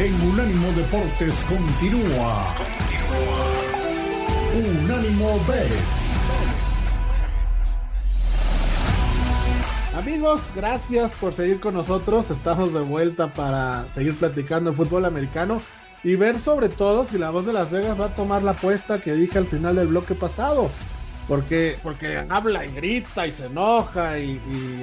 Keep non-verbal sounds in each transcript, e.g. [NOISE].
en Unánimo Deportes continúa. Unánimo Bets. Amigos, gracias por seguir con nosotros. Estamos de vuelta para seguir platicando de fútbol americano y ver sobre todo si la voz de Las Vegas va a tomar la apuesta que dije al final del bloque pasado. Porque, porque habla y grita y se enoja y,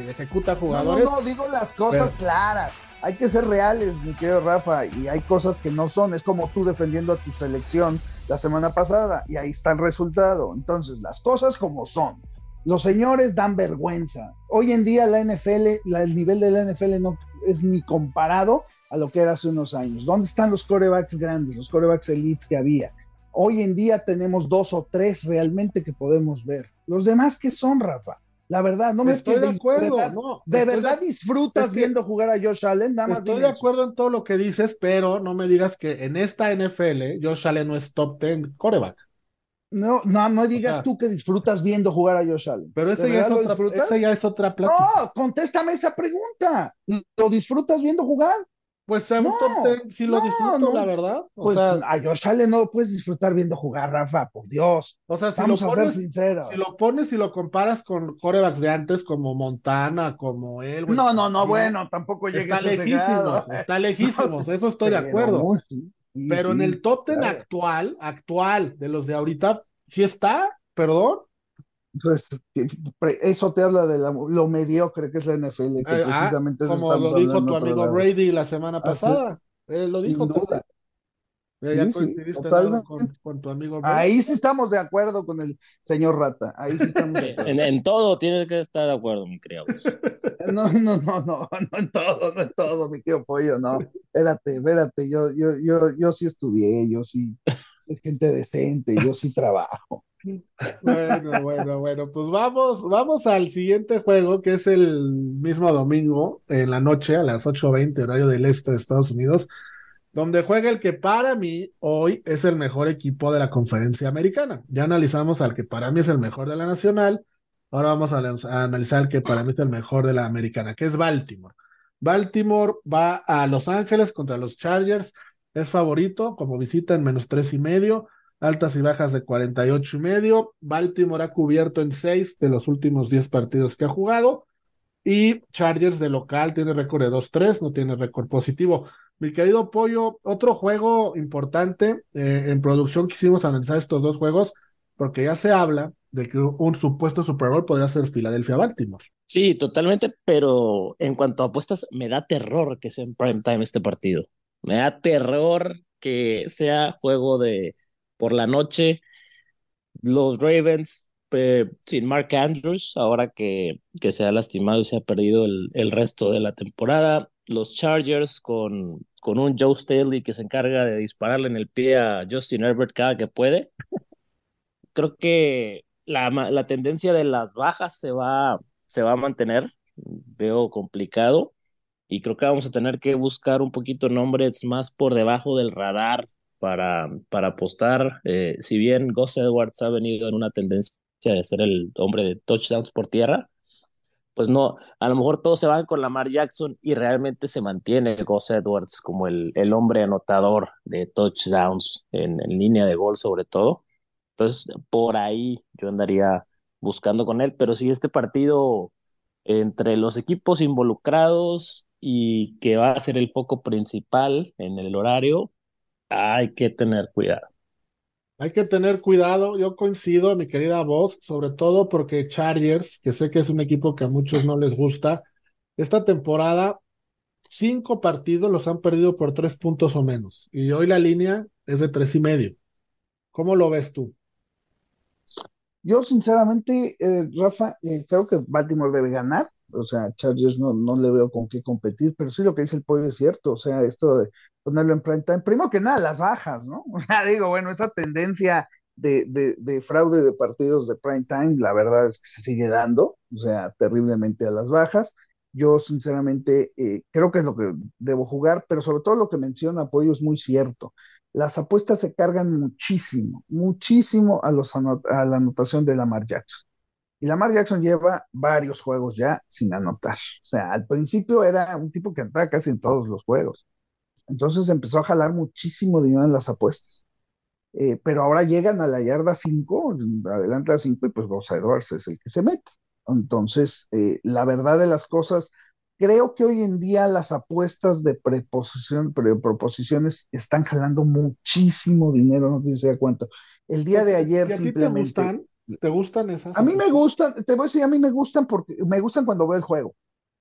ejecuta jugadores. No, no, digo las cosas claras. Hay que ser reales, mi querido Rafa, y hay cosas que no son. Es como tú defendiendo a tu selección la semana pasada y ahí está el resultado. Entonces, las cosas como son. Los señores dan vergüenza. Hoy en día la NFL, el nivel de la NFL no es ni comparado a lo que era hace unos años. ¿Dónde están los corebacks grandes, los corebacks elites que había? Hoy en día tenemos dos o tres realmente que podemos ver. Los demás, ¿qué son, Rafa? La verdad, no me estoy de acuerdo. De verdad, disfrutas viendo jugar a Josh Allen. Nada más estoy de acuerdo en todo lo que dices, pero no me digas que en esta NFL Josh Allen no es top 10 coreback. No, no, no digas tú que disfrutas viendo jugar a Josh Allen. Pero ese ya, es otra, ese ya es otra plática. No, contéstame esa pregunta. ¿Lo disfrutas viendo jugar? Pues no, si lo disfruto, la verdad. pues a Josh Allen no lo puedes disfrutar viendo jugar, Rafa, por Dios. O sea, si lo pones, Si lo pones y lo comparas con corebacks de antes, como Montana, como él. no, no, no, bueno, tampoco llega Está lejísimos, está [LAUGHS] lejísimos, eso estoy de acuerdo. Pero en el top ten actual, actual, de los de ahorita, sí está, perdón. Pues eso te habla de lo mediocre que es la NFL, que eh, ah, precisamente como lo dijo tu amigo Brady la semana pasada. Él lo dijo. Sin duda. Ya sí, Con, tu amigo Brady. Ahí sí estamos de acuerdo con el señor Rata. Ahí sí estamos de [LAUGHS] acuerdo. En, todo tienes que estar de acuerdo, mi querido. [LAUGHS] No, no, no, no, no en todo, no en todo, mi querido pollo, no. Espérate, espérate, yo, yo, yo, yo sí estudié, yo sí soy gente decente, yo sí trabajo. Bueno, bueno, bueno, pues vamos, vamos al siguiente juego, que es el mismo domingo en la noche a las 8.20 horario del este de Estados Unidos, donde juega el que para mí hoy es el mejor equipo de la conferencia americana. Ya analizamos al que para mí es el mejor de la nacional, ahora vamos a, analizar el que para mí es el mejor de la americana, que es Baltimore. Baltimore va a Los Ángeles contra los Chargers, es favorito como visita en menos tres y medio altas y bajas de 48 y medio. Baltimore ha cubierto en 6 de los últimos 10 partidos que ha jugado. Y Chargers de local tiene récord de 2-3, no tiene récord positivo. Mi querido Pollo, otro juego importante eh, en producción quisimos analizar estos dos juegos porque ya se habla de que un supuesto Super Bowl podría ser Filadelfia-Baltimore. Sí, totalmente, pero en cuanto a apuestas, me da terror que sea en prime time este partido. Me da terror que sea juego de por la noche. Los Ravens sin Mark Andrews, ahora que, que se ha lastimado y se ha perdido el, el resto de la temporada. Los Chargers con, con un Joe Staley que se encarga de dispararle en el pie a Justin Herbert cada que puede. Creo que la, la tendencia de las bajas se va, se va a mantener. Veo complicado y creo que vamos a tener que buscar un poquito nombres más por debajo del radar para, para apostar. Eh, si bien Gus Edwards ha venido en una tendencia de ser el hombre de touchdowns por tierra, pues no, a lo mejor todos se van con Lamar Jackson y realmente se mantiene Gus Edwards como el, el hombre anotador de touchdowns en, en línea de gol sobre todo. Entonces, por ahí yo andaría buscando con él, pero si este partido entre los equipos involucrados y que va a ser el foco principal en el horario, hay que tener cuidado. Hay que tener cuidado, yo coincido, mi querida voz, sobre todo porque Chargers, que sé que es un equipo que a muchos no les gusta, esta temporada cinco partidos los han perdido por tres puntos o menos, y hoy la línea es de tres y medio. ¿Cómo lo ves tú? Yo sinceramente, eh, Rafa, eh, creo que Baltimore debe ganar, o sea, Chargers no, no le veo con qué competir, pero sí lo que dice el pollo es cierto, o sea, esto de ponerlo en prime time. Primero que nada, las bajas, ¿no? [LAUGHS] O sea, digo, bueno, esa tendencia de, de, de, fraude de partidos de prime time, la verdad es que se sigue dando, o sea, terriblemente a las bajas. Yo, sinceramente, eh, creo que es lo que debo jugar, pero sobre todo lo que menciona Apoyo es muy cierto. Las apuestas se cargan muchísimo, muchísimo a, los a la anotación de Lamar Jackson. Y Lamar Jackson lleva varios juegos ya sin anotar. O sea, al principio era un tipo que entraba casi en todos los juegos Entonces empezó a jalar muchísimo dinero en las apuestas. Eh, pero ahora llegan a la yarda 5, adelante a 5, y pues Gus Edwards es el que se mete. Entonces, eh, la verdad de las cosas, creo que hoy en día las apuestas de preposición, proposiciones están jalando muchísimo dinero, no se da cuenta. El día de ayer simplemente. Te gustan? ¿Te gustan esas? A mí me gustan, te voy a decir, a mí me gustan porque me gustan cuando veo el juego.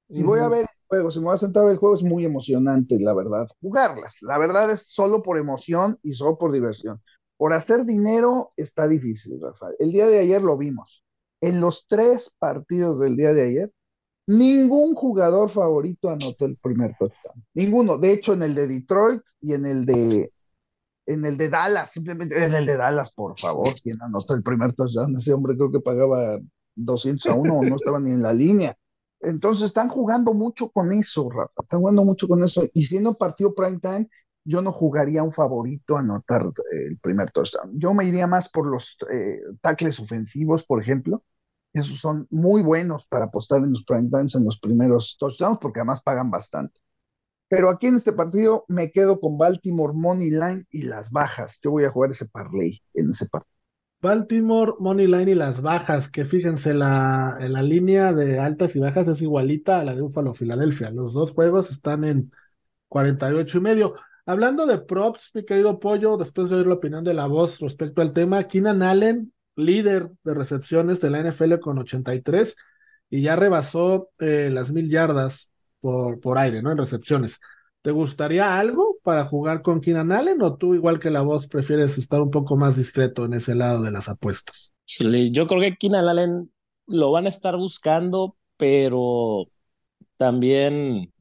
Si voy a ver juego, si me voy a sentar a el juego, es muy emocionante, la verdad. Jugarlas, la verdad es solo por emoción y solo por diversión. Por hacer dinero está difícil, Rafael. El día de ayer lo vimos. En los tres partidos del día de ayer, ningún jugador favorito anotó el primer touchdown. Ninguno. De hecho, en el de Detroit y en el de en el de Dallas, simplemente en el de Dallas, por favor, quien anotó el primer touchdown, ese hombre creo que pagaba 200 a 1 o no estaba ni en la línea. Entonces están jugando mucho con eso, Rafa, están jugando mucho con eso. Y siendo partido prime time, yo no jugaría un favorito a anotar eh, el primer touchdown. Yo me iría más por los eh, tackles ofensivos, por ejemplo. Esos son muy buenos para apostar en los prime times en los primeros touchdowns, porque además pagan bastante. Pero aquí en este partido me quedo con Baltimore Money Line y las bajas. Yo voy a jugar ese parlay en ese partido. Baltimore Money Line y las bajas, que fíjense, la, la línea de altas y bajas es igualita a la de Buffalo Filadelfia. Los dos juegos están en 48 y medio. Hablando de props, mi querido Pollo, después de oír la opinión de la voz respecto al tema, Keenan Allen, líder de recepciones de la NFL con 83 y ya rebasó eh, las mil yardas por, por aire, ¿no? En recepciones. ¿Te gustaría algo para jugar con Keenan Allen o tú, igual que la voz, prefieres estar un poco más discreto en ese lado de las apuestas? Yo creo que Keenan Allen lo van a estar buscando, pero también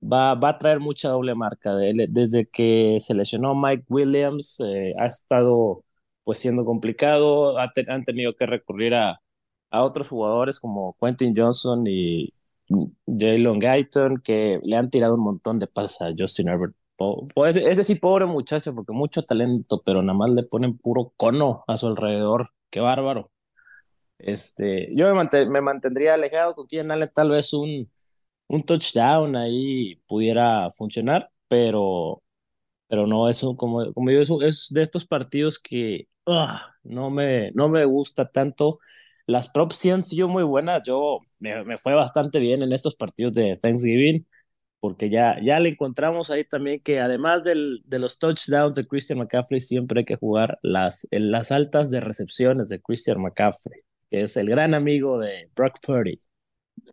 va, va a traer mucha doble marca. Desde que se lesionó Mike Williams, eh, ha estado pues siendo complicado, han tenido que recurrir a, a otros jugadores como Quentin Johnson y, Jalen Guyton, que le han tirado un montón de pases a Justin Herbert. Pues, es decir, pobre muchacho, porque mucho talento, pero nada más le ponen puro cono a su alrededor. Qué bárbaro. Este, yo me, mantendría alejado con quien Allen, tal vez un, un touchdown ahí pudiera funcionar, pero, pero no, eso, como, como digo, es de estos partidos que ah, no, me, no me gusta tanto las props sí han sido muy buenas. Yo me, me, fue bastante bien en estos partidos de Thanksgiving, porque ya, ya le encontramos ahí también que además del, de los touchdowns de Christian McCaffrey, siempre hay que jugar las, las altas de recepciones de Christian McCaffrey, que es el gran amigo de Brock Purdy.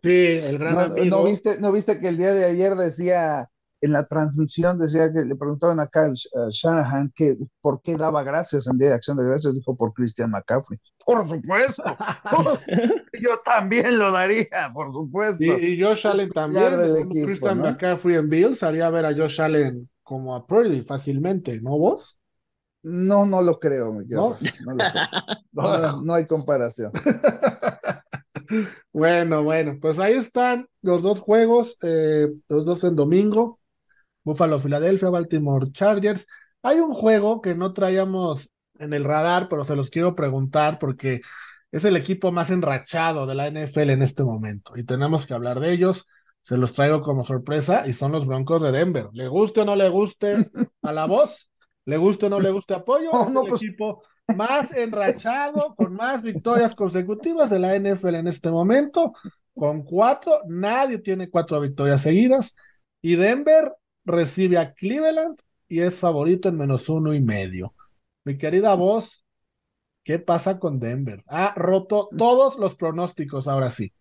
Sí, el gran amigo. ¿no viste, ¿No viste que el día de ayer decía en la transmisión decía que le preguntaban acá a Shanahan que por qué daba gracias en día de acción de gracias, dijo por Christian McCaffrey. Por supuesto, [LAUGHS] yo también lo daría, por supuesto. Y, Josh Allen también, Christian McCaffrey en Bills, haría ver a Josh Allen como a Purdy fácilmente, ¿no vos? No, no lo creo, [LAUGHS] ¿No? No, no hay comparación. [LAUGHS] bueno, bueno, pues ahí están los dos juegos, eh, los dos en domingo. Buffalo, Filadelfia, Baltimore Chargers. Hay un juego que no traíamos en el radar, pero se los quiero preguntar porque es el equipo más enrachado de la NFL en este momento y tenemos que hablar de ellos. Se los traigo como sorpresa y son los Broncos de Denver. ¿Le guste o no le guste [LAUGHS] a la voz? ¿Le guste o no le guste apoyo? [LAUGHS] es el pues. equipo más enrachado, con más victorias consecutivas de la NFL en este momento, con cuatro. Nadie tiene cuatro victorias seguidas. Y Denver recibe a Cleveland y es favorito en menos uno y medio. Mi querida voz, ¿qué pasa con Denver? Ha roto todos los pronósticos ahora sí.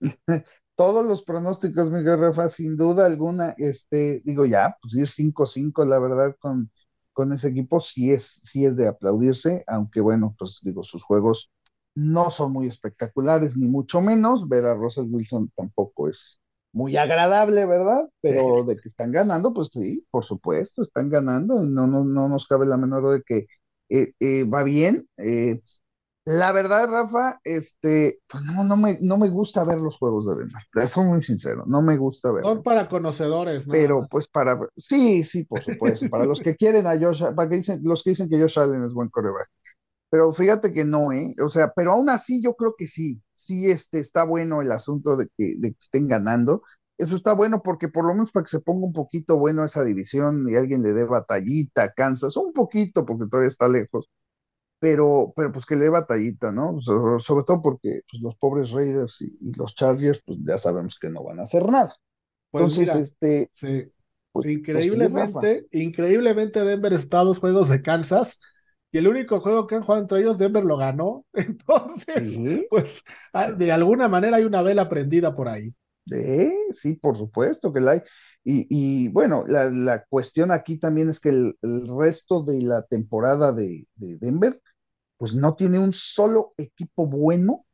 [LAUGHS] todos los pronósticos, Miguel Rafa, sin duda alguna, este, digo ya, pues es 5-5, la verdad, con, con ese equipo sí es, sí es de aplaudirse, aunque bueno, pues digo, sus juegos no son muy espectaculares, ni mucho menos, ver a Russell Wilson tampoco es, muy agradable, ¿verdad? Pero de que están ganando, pues sí, por supuesto, están ganando, no, no, no nos cabe la menor de que eh, eh, va bien. Eh, la verdad, Rafa, este, pues no, no me, no me gusta ver los juegos de Denver, soy muy sincero, no me gusta ver. Son para conocedores, ¿no? Pero pues para, sí, sí, por supuesto, para los que quieren a Josh, para que dicen, los que dicen que Josh Allen es buen coreback. Pero fíjate que no, ¿eh? O sea, pero aún así yo creo que sí, sí este, está bueno el asunto de que, de que estén ganando. Eso está bueno porque por lo menos para que se ponga un poquito bueno esa división y alguien le dé batallita, Kansas, un poquito porque todavía está lejos, pero, pero pues que le dé batallita, ¿no? sobre, todo porque pues, los pobres Raiders y, los Chargers, pues ya sabemos que no van a hacer nada. Pues Entonces, este... Sí. Pues increíblemente, increíblemente Denver está a dos juegos de Kansas y el único juego que han jugado entre ellos, Denver lo ganó. [LAUGHS] Entonces, pues ah, de alguna manera hay una vela prendida por ahí. sí, por supuesto que la hay. Y, bueno, la, cuestión aquí también es que el, resto de la temporada de, Denver, pues no tiene un solo equipo bueno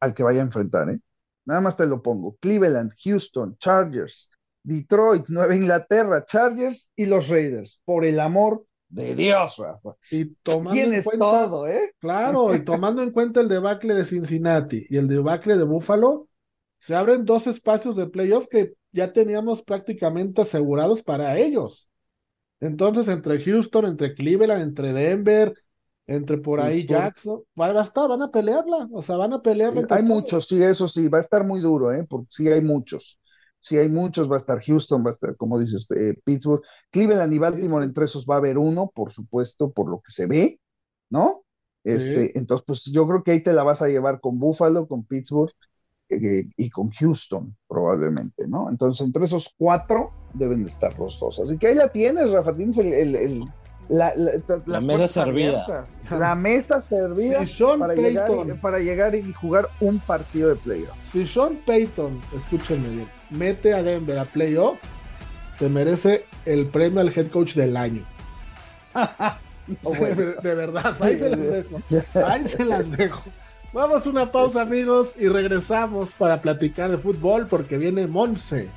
al que vaya a enfrentar, ¿eh? Nada más te lo pongo. Cleveland, Houston, Chargers, Detroit, Nueva Inglaterra, Chargers y los Raiders. Por el amor de Dios, Rafa. Y tomando Tienes todo, ¿eh? Claro, y tomando en cuenta el debacle de Cincinnati y el debacle de Buffalo, se abren dos espacios de playoff que ya teníamos prácticamente asegurados para ellos. Entonces, entre Houston, entre Cleveland, entre Denver, entre por ahí Jackson, va a estar, van a pelearla, o sea, van a pelearla. Hay muchos, sí, eso sí, va a estar muy duro, ¿eh? Porque sí hay muchos. Sí hay muchos, va a estar Houston, va a estar, como dices, eh, Pittsburgh, Cleveland y Baltimore, entre esos va a haber uno, por supuesto, por lo que se ve, ¿no? Este, entonces, pues yo creo que ahí te la vas a llevar con Buffalo, con Pittsburgh eh, y con Houston, probablemente, ¿no? Entonces, entre esos cuatro deben de estar los dos. Así que ahí la tienes, Rafa, tienes el, la, mesa servida. La mesa servida para, llegar y, para llegar y jugar un partido de playoff. Si Sean Payton, escúchenme bien, mete a Denver a playoff, se merece el premio al head coach del año. [LAUGHS] Oh, de, verdad, ahí se las dejo. Ahí se las dejo. Vamos a una pausa, amigos, y regresamos para platicar de fútbol porque viene Monse,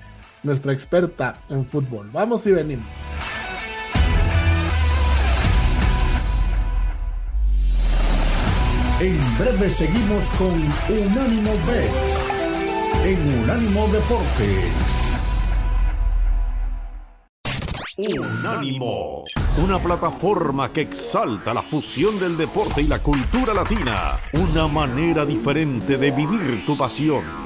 nuestra experta en fútbol. Vamos y venimos. En breve seguimos con Unánimo Bet en Unánimo Deportes. Unánimo, una plataforma que exalta la fusión del deporte y la cultura latina, una manera diferente de vivir tu pasión.